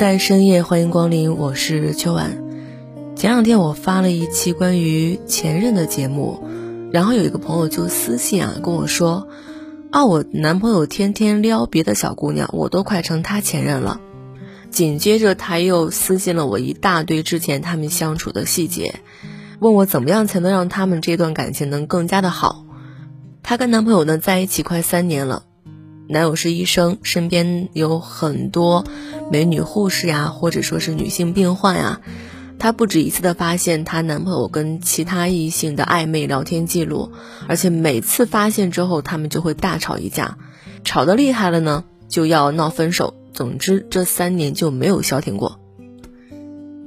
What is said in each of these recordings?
在深夜，欢迎光临，我是秋晚。前两天我发了一期关于前任的节目，然后有一个朋友就私信啊跟我说，啊我男朋友天天撩别的小姑娘，我都快成他前任了。紧接着他又私信了我一大堆之前他们相处的细节，问我怎么样才能让他们这段感情能更加的好。她跟男朋友呢在一起快三年了。男友是医生，身边有很多美女护士呀，或者说是女性病患呀。她不止一次的发现她男朋友跟其他异性的暧昧聊天记录，而且每次发现之后，他们就会大吵一架，吵得厉害了呢，就要闹分手。总之，这三年就没有消停过。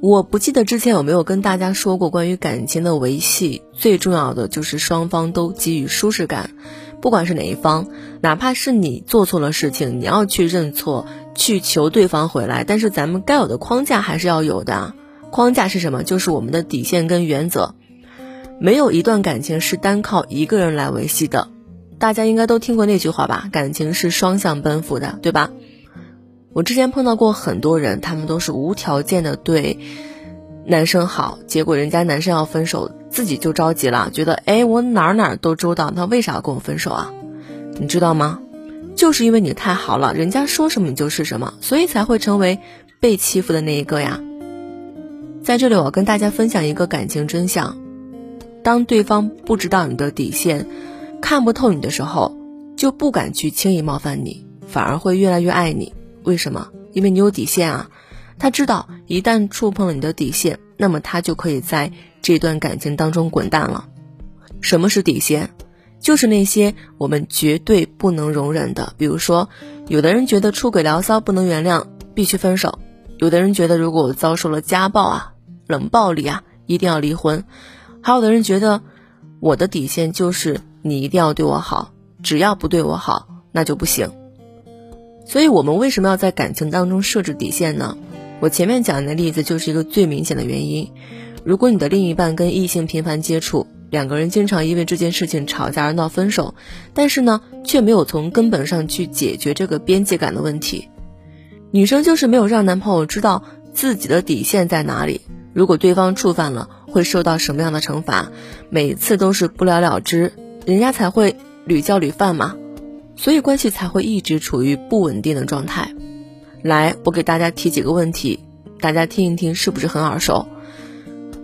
我不记得之前有没有跟大家说过，关于感情的维系，最重要的就是双方都给予舒适感。不管是哪一方，哪怕是你做错了事情，你要去认错，去求对方回来。但是咱们该有的框架还是要有的。框架是什么？就是我们的底线跟原则。没有一段感情是单靠一个人来维系的。大家应该都听过那句话吧？感情是双向奔赴的，对吧？我之前碰到过很多人，他们都是无条件的对男生好，结果人家男生要分手。自己就着急了，觉得哎，我哪哪都周到，他为啥要跟我分手啊？你知道吗？就是因为你太好了，人家说什么你就是什么，所以才会成为被欺负的那一个呀。在这里，我跟大家分享一个感情真相：当对方不知道你的底线，看不透你的时候，就不敢去轻易冒犯你，反而会越来越爱你。为什么？因为你有底线啊。他知道，一旦触碰了你的底线，那么他就可以在。这段感情当中滚蛋了，什么是底线？就是那些我们绝对不能容忍的。比如说，有的人觉得出轨聊骚不能原谅，必须分手；有的人觉得如果我遭受了家暴啊、冷暴力啊，一定要离婚；还有的人觉得我的底线就是你一定要对我好，只要不对我好那就不行。所以我们为什么要在感情当中设置底线呢？我前面讲的例子就是一个最明显的原因。如果你的另一半跟异性频繁接触，两个人经常因为这件事情吵架而闹分手，但是呢，却没有从根本上去解决这个边界感的问题。女生就是没有让男朋友知道自己的底线在哪里，如果对方触犯了，会受到什么样的惩罚，每次都是不了了之，人家才会屡教屡犯嘛，所以关系才会一直处于不稳定的状态。来，我给大家提几个问题，大家听一听，是不是很耳熟？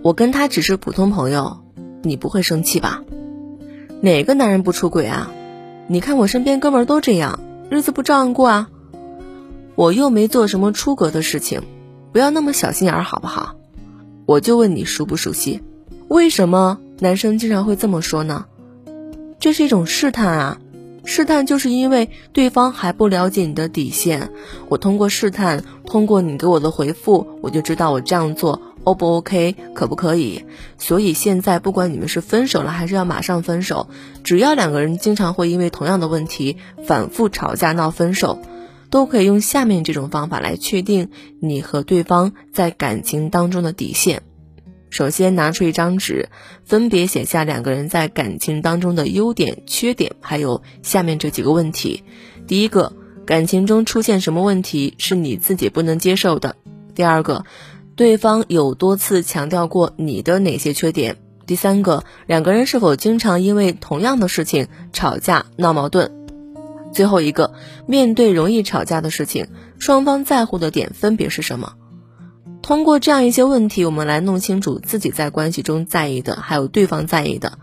我跟他只是普通朋友，你不会生气吧？哪个男人不出轨啊？你看我身边哥们儿都这样，日子不照样过啊？我又没做什么出格的事情，不要那么小心眼儿好不好？我就问你熟不熟悉？为什么男生经常会这么说呢？这是一种试探啊！试探就是因为对方还不了解你的底线，我通过试探，通过你给我的回复，我就知道我这样做。O 不 OK，可不可以？所以现在不管你们是分手了，还是要马上分手，只要两个人经常会因为同样的问题反复吵架闹分手，都可以用下面这种方法来确定你和对方在感情当中的底线。首先拿出一张纸，分别写下两个人在感情当中的优点、缺点，还有下面这几个问题。第一个，感情中出现什么问题是你自己不能接受的？第二个。对方有多次强调过你的哪些缺点？第三个，两个人是否经常因为同样的事情吵架闹矛盾？最后一个，面对容易吵架的事情，双方在乎的点分别是什么？通过这样一些问题，我们来弄清楚自己在关系中在意的，还有对方在意的，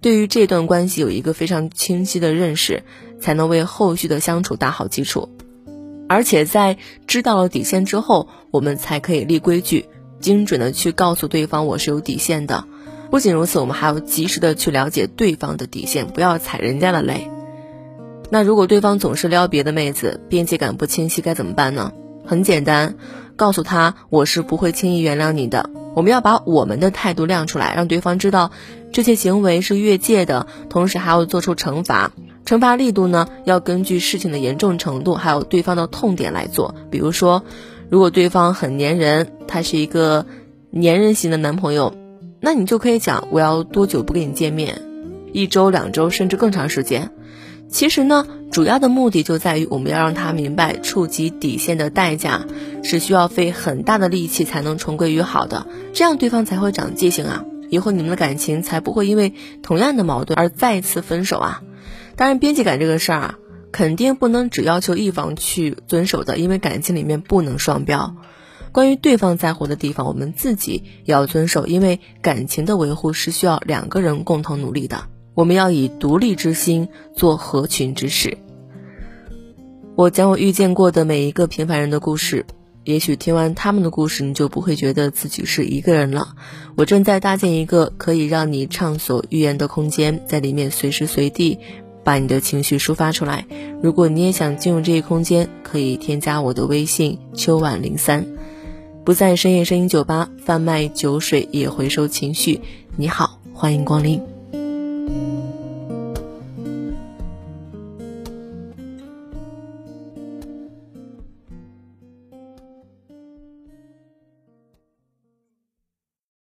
对于这段关系有一个非常清晰的认识，才能为后续的相处打好基础。而且在知道了底线之后，我们才可以立规矩，精准的去告诉对方我是有底线的，不仅如此，我们还要及时的去了解对方的底线，不要踩人家的雷。那如果对方总是撩别的妹子，边界感不清晰，该怎么办呢？很简单，告诉他我是不会轻易原谅你的。我们要把我们的态度亮出来，让对方知道这些行为是越界的，同时还要做出惩罚。惩罚力度呢，要根据事情的严重程度，还有对方的痛点来做。比如说，如果对方很粘人，他是一个粘人型的男朋友，那你就可以讲我要多久不跟你见面，一周、两周，甚至更长时间。其实呢，主要的目的就在于我们要让他明白，触及底线的代价是需要费很大的力气才能重归于好的，这样对方才会长记性啊，以后你们的感情才不会因为同样的矛盾而再次分手啊。当然，边界感这个事儿啊，肯定不能只要求一方去遵守的，因为感情里面不能双标。关于对方在乎的地方，我们自己也要遵守，因为感情的维护是需要两个人共同努力的。我们要以独立之心做合群之事。我讲我遇见过的每一个平凡人的故事，也许听完他们的故事，你就不会觉得自己是一个人了。我正在搭建一个可以让你畅所欲言的空间，在里面随时随地。把你的情绪抒发出来。如果你也想进入这一空间，可以添加我的微信秋晚零三，不在深夜声音酒吧贩卖酒水，也回收情绪。你好，欢迎光临。Música